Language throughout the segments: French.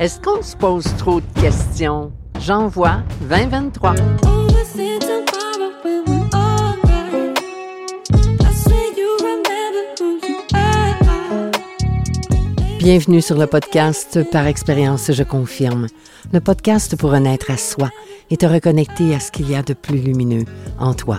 Est-ce qu'on se pose trop de questions? J'envoie 2023. Bienvenue sur le podcast Par expérience, je confirme. Le podcast pour renaître à soi et te reconnecter à ce qu'il y a de plus lumineux en toi.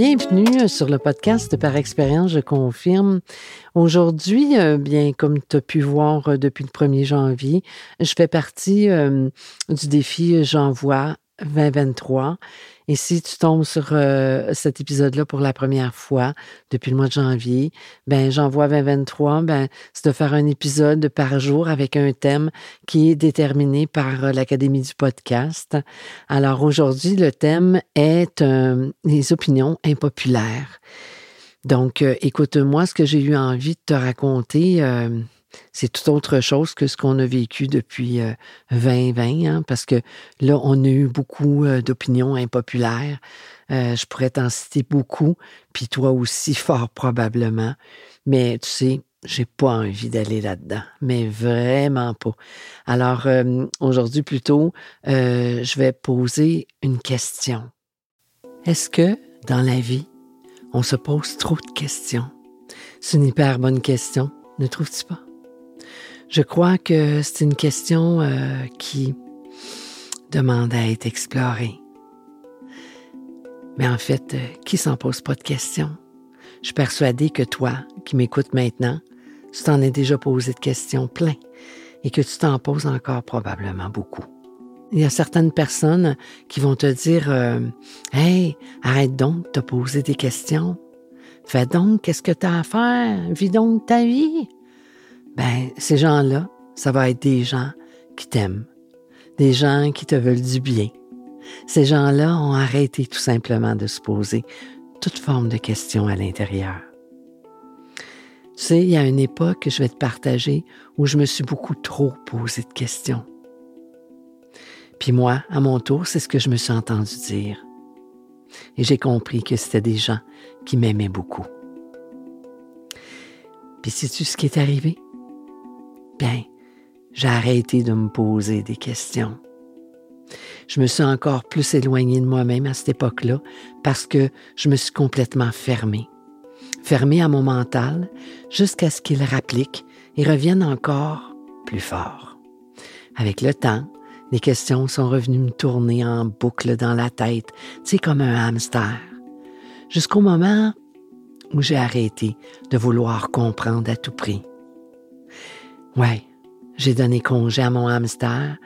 Bienvenue sur le podcast Par expérience, je confirme. Aujourd'hui, euh, bien, comme tu as pu voir euh, depuis le 1er janvier, je fais partie du défi J'envoie 2023 et si tu tombes sur euh, cet épisode-là pour la première fois depuis le mois de janvier, ben j'envoie 2023, ben c'est de faire un épisode par jour avec un thème qui est déterminé par euh, l'Académie du podcast. Alors aujourd'hui, le thème est euh, les opinions impopulaires. Donc, écoute-moi ce que j'ai eu envie de te raconter c'est tout autre chose que ce qu'on a vécu depuis 2020, euh, hein, parce que là, on a eu beaucoup euh, d'opinions impopulaires. Euh, je pourrais t'en citer beaucoup, puis toi aussi, fort probablement. Mais tu sais, j'ai pas envie d'aller là-dedans, mais vraiment pas. Alors, aujourd'hui, plutôt, je vais poser une question. Est-ce que, dans la vie, on se pose trop de questions? C'est une hyper bonne question, ne trouves-tu pas? Je crois que c'est une question euh, qui demande à être explorée. Mais en fait, euh, qui s'en pose pas de questions? Je suis persuadée que toi, qui m'écoutes maintenant, tu t'en es déjà posé de questions plein et que tu t'en poses encore probablement beaucoup. Il y a certaines personnes qui vont te dire euh, Hey, arrête donc de te poser des questions. Fais donc qu'est-ce que tu as à faire? Vis donc ta vie ben, ces gens-là, ça va être des gens qui t'aiment, des gens qui te veulent du bien. Ces gens-là ont arrêté tout simplement de se poser toute forme de questions à l'intérieur. Tu sais, il y a une époque que je vais te partager où je me suis beaucoup trop posé de questions. Puis moi, à mon tour, c'est ce que je me suis entendu dire. Et j'ai compris que c'était des gens qui m'aimaient beaucoup. Puis sais-tu ce qui est arrivé? Bien, j'ai arrêté de me poser des questions. Je me suis encore plus éloignée de moi-même à cette époque-là parce que je me suis complètement fermée. Fermée à mon mental jusqu'à ce qu'il rapplique et revienne encore plus fort. Avec le temps, les questions sont revenues me tourner en boucle dans la tête, tu sais, comme un hamster. Jusqu'au moment où j'ai arrêté de vouloir comprendre à tout prix. Ouais, j'ai donné congé à mon hamster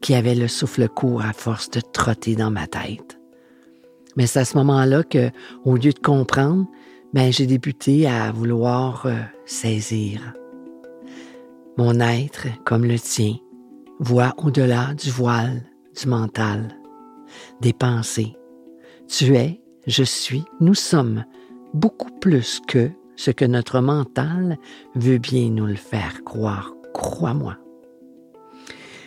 qui avait le souffle court à force de trotter dans ma tête. Mais c'est à ce moment-là que, au lieu de comprendre, ben, j'ai débuté à vouloir euh, saisir. Mon être, comme le tien, voit au-delà du voile, du mental, des pensées. Tu es, je suis, nous sommes beaucoup plus que ce que notre mental veut bien nous le faire croire, crois-moi.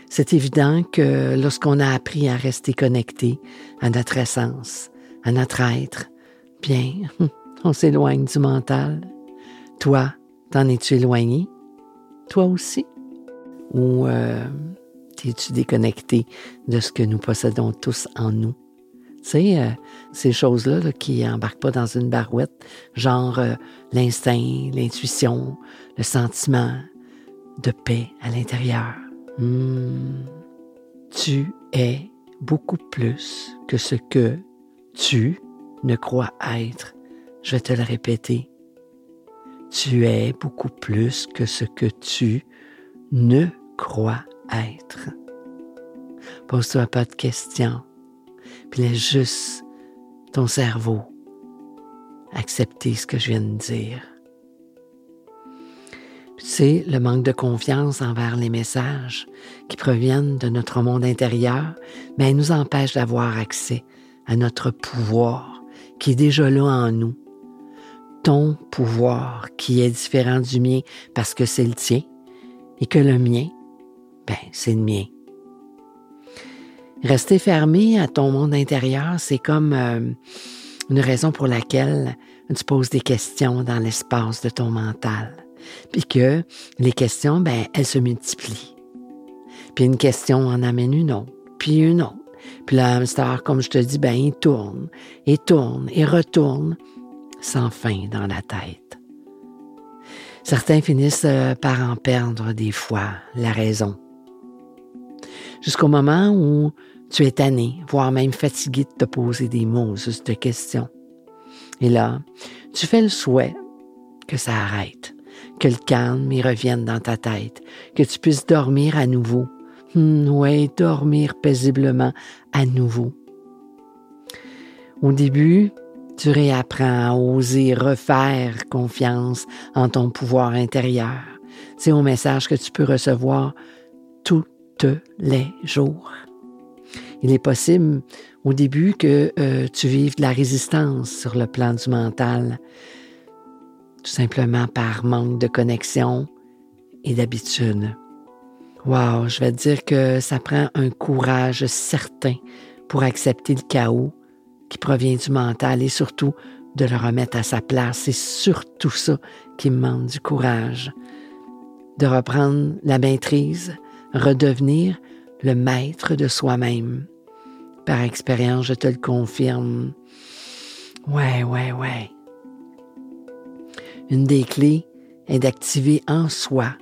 C'est évident que lorsqu'on a appris à rester connecté à notre essence, à notre être, bien, on s'éloigne du mental. Toi, t'en es-tu éloigné? Toi aussi? Ou euh, t'es-tu déconnecté de ce que nous possédons tous en nous? Tu sais, euh, ces choses-là qui embarquent pas dans une barouette, genre euh, l'instinct, l'intuition, le sentiment de paix à l'intérieur. Hmm. Tu es beaucoup plus que ce que tu ne crois être. Je vais te le répéter. Tu es beaucoup plus que ce que tu ne crois être. Pose-toi pas de questions puis laisse juste ton cerveau accepter ce que je viens de dire. C'est le manque de confiance envers les messages qui proviennent de notre monde intérieur, mais nous empêche d'avoir accès à notre pouvoir qui est déjà là en nous. Ton pouvoir qui est différent du mien parce que c'est le tien et que le mien, ben, c'est le mien. Rester fermé à ton monde intérieur, c'est comme euh, une raison pour laquelle tu poses des questions dans l'espace de ton mental. Puis que les questions, ben, elles se multiplient. Puis une question en amène une autre, puis une autre. Puis le hamster, comme je te dis, ben, il tourne, et tourne, et retourne, sans fin dans la tête. Certains finissent euh, par en perdre des fois la raison. Jusqu'au moment où tu es tanné, voire même fatigué de te poser des mots juste de questions. Et là, tu fais le souhait que ça arrête, que le calme y revienne dans ta tête, que tu puisses dormir à nouveau. Hmm, oui, dormir paisiblement à nouveau. Au début, tu réapprends à oser refaire confiance en ton pouvoir intérieur. C'est un message que tu peux recevoir tous les jours. Il est possible au début que euh, tu vives de la résistance sur le plan du mental, tout simplement par manque de connexion et d'habitude. Wow, je vais te dire que ça prend un courage certain pour accepter le chaos qui provient du mental et surtout de le remettre à sa place. C'est surtout ça qui me demande du courage. De reprendre la maîtrise, redevenir le maître de soi-même. Par expérience, je te le confirme. Ouais, ouais, ouais. Une des clés est d'activer en soi,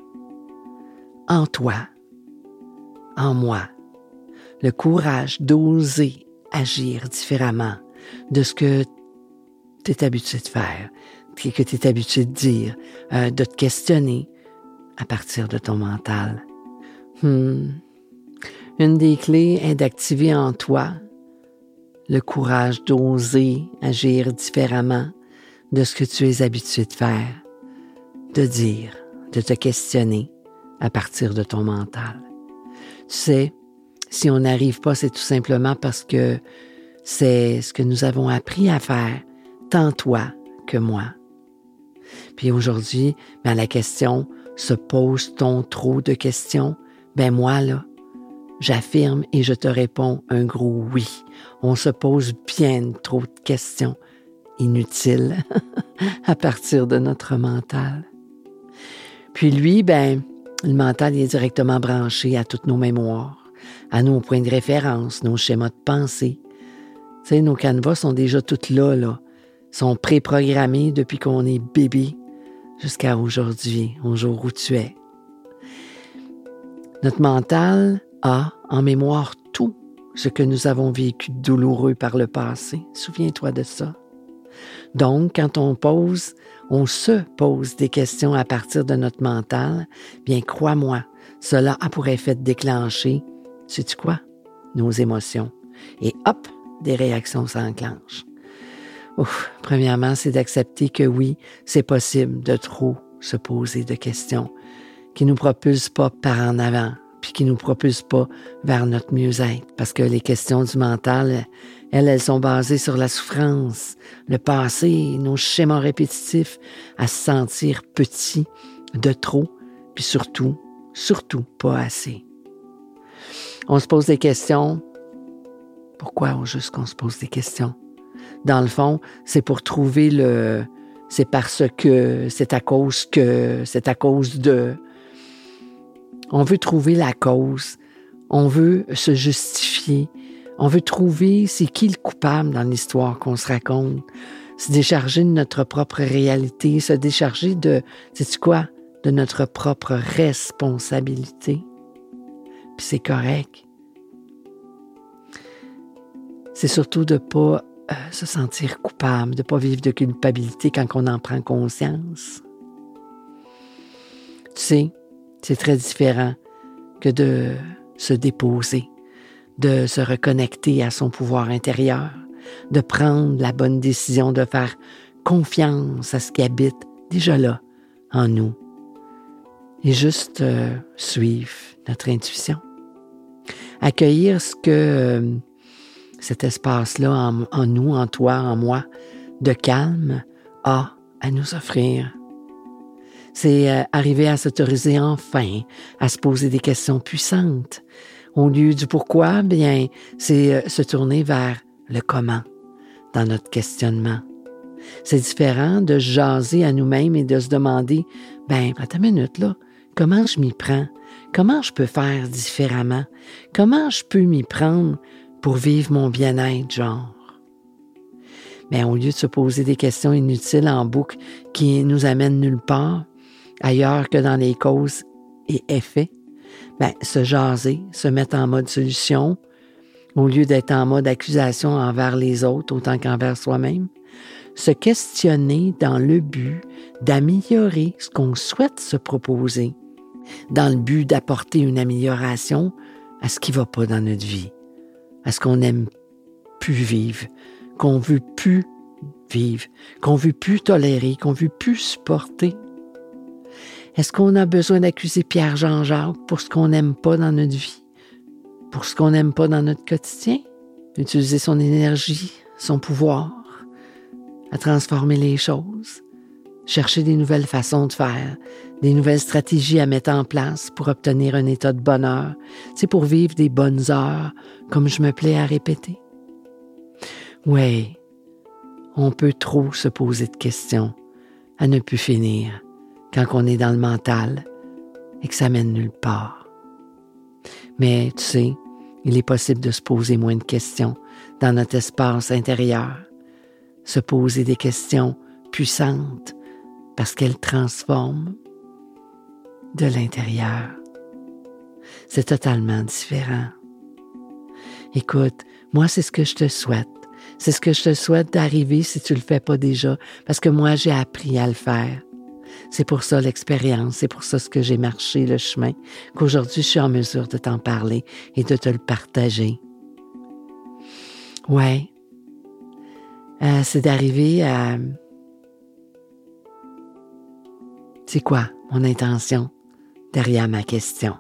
en toi, en moi, le courage d'oser agir différemment de ce que tu es habitué de faire, que tu es habitué de dire, euh, de te questionner à partir de ton mental. Hmm. Une des clés est d'activer en toi le courage d'oser agir différemment de ce que tu es habitué de faire, de dire, de te questionner à partir de ton mental. Tu sais, si on n'arrive pas, c'est tout simplement parce que c'est ce que nous avons appris à faire, tant toi que moi. Puis aujourd'hui, ben, la question se pose-t-on trop de questions? Ben moi, là, J'affirme et je te réponds un gros oui. On se pose bien trop de questions inutiles à partir de notre mental. Puis lui, ben, le mental est directement branché à toutes nos mémoires, à nos points de référence, nos schémas de pensée. Tu sais, nos canevas sont déjà toutes là, là, sont préprogrammés depuis qu'on est bébé jusqu'à aujourd'hui, au jour où tu es. Notre mental a en mémoire tout ce que nous avons vécu douloureux par le passé. Souviens-toi de ça. Donc, quand on pose, on se pose des questions à partir de notre mental, bien crois-moi, cela a pour effet de déclencher, sais-tu quoi? Nos émotions. Et hop, des réactions s'enclenchent. Premièrement, c'est d'accepter que oui, c'est possible de trop se poser de questions qui nous propulsent pas par en avant, puis qui nous propulse pas vers notre mieux-être. Parce que les questions du mental, elles, elles sont basées sur la souffrance, le passé, nos schémas répétitifs, à se sentir petit, de trop, puis surtout, surtout pas assez. On se pose des questions. Pourquoi juste qu'on se pose des questions? Dans le fond, c'est pour trouver le... C'est parce que, c'est à cause que, c'est à cause de, on veut trouver la cause. On veut se justifier. On veut trouver c'est qui le coupable dans l'histoire qu'on se raconte. Se décharger de notre propre réalité, se décharger de, sais-tu quoi, de notre propre responsabilité. Puis c'est correct. C'est surtout de pas euh, se sentir coupable, de pas vivre de culpabilité quand on en prend conscience. Tu sais, c'est très différent que de se déposer, de se reconnecter à son pouvoir intérieur, de prendre la bonne décision de faire confiance à ce qui habite déjà là en nous. et juste euh, suivre notre intuition. Accueillir ce que euh, cet espace-là en, en, nous, en toi, en moi, de calme a à nous offrir. C'est euh, arriver à s'autoriser enfin à se poser des questions puissantes. Au lieu du pourquoi, bien, c'est se tourner vers le comment dans notre questionnement. C'est différent de jaser à nous-mêmes et de se demander, ben, attends une minute là, comment je m'y prends? Comment je peux faire différemment? Comment je peux m'y prendre pour vivre mon bien-être, genre? Mais au lieu de se poser des questions inutiles en boucle qui nous amènent nulle part, ailleurs que dans les causes et effets, ben, se jaser, se mettre en mode solution, au lieu d'être en mode accusation envers les autres autant qu'envers soi-même, se questionner dans le but d'améliorer ce qu'on souhaite se proposer, dans le but d'apporter une amélioration à ce qui ne va pas dans notre vie, à ce qu'on n'aime plus vivre, qu'on veut plus vivre, qu'on veut plus tolérer, qu'on veut plus supporter. Est-ce qu'on a besoin d'accuser Pierre-Jean-Jacques pour ce qu'on n'aime pas dans notre vie, pour ce qu'on n'aime pas dans notre quotidien? Utiliser son énergie, son pouvoir, à transformer les choses, chercher des nouvelles façons de faire, des nouvelles stratégies à mettre en place pour obtenir un état de bonheur, c'est pour vivre des bonnes heures, comme je me plais à répéter. Oui, on peut trop se poser de questions à ne plus finir quand on est dans le mental et que ça mène nulle part. Mais tu sais, il est possible de se poser moins de questions dans notre espace intérieur se poser des questions puissantes parce qu'elles transforment de l'intérieur. C'est totalement différent. Écoute, moi, c'est ce que je te souhaite. C'est ce que je te souhaite d'arriver si tu le fais pas déjà, parce que moi, j'ai appris à le faire. C'est pour ça l'expérience, c'est pour ça ce que j'ai marché le chemin, qu'aujourd'hui je suis en mesure de t'en parler et de te le partager. Ouais, euh, c'est d'arriver à... C'est quoi mon intention derrière ma question?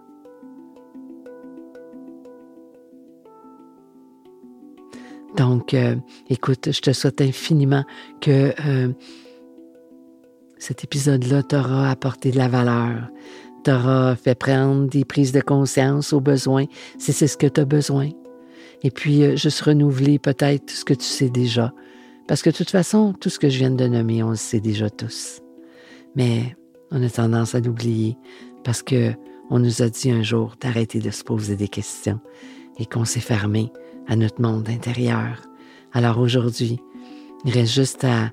Donc, euh, écoute, je te souhaite infiniment que euh, cet épisode-là t'aura apporté de la valeur, t'aura fait prendre des prises de conscience au besoin, si c'est ce que tu as besoin. Et puis, juste renouveler peut-être ce que tu sais déjà, parce que de toute façon, tout ce que je viens de nommer, on le sait déjà tous. Mais on a tendance à l'oublier parce que on nous a dit un jour d'arrêter de se poser des questions et qu'on s'est fermé à notre monde intérieur. Alors aujourd'hui, il reste juste à,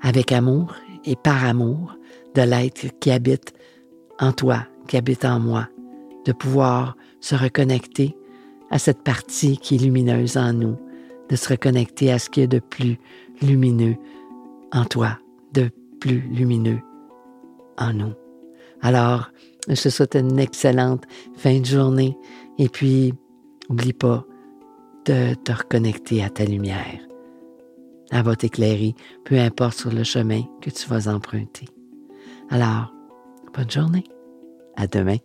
avec amour et par amour, de l'être qui habite en toi, qui habite en moi, de pouvoir se reconnecter à cette partie qui est lumineuse en nous, de se reconnecter à ce qui est de plus lumineux en toi, de plus lumineux en nous. Alors, je te souhaite une excellente fin de journée et puis, n'oublie pas de te reconnecter à ta lumière. Elle va t'éclairer, peu importe sur le chemin que tu vas emprunter. Alors, bonne journée. À demain.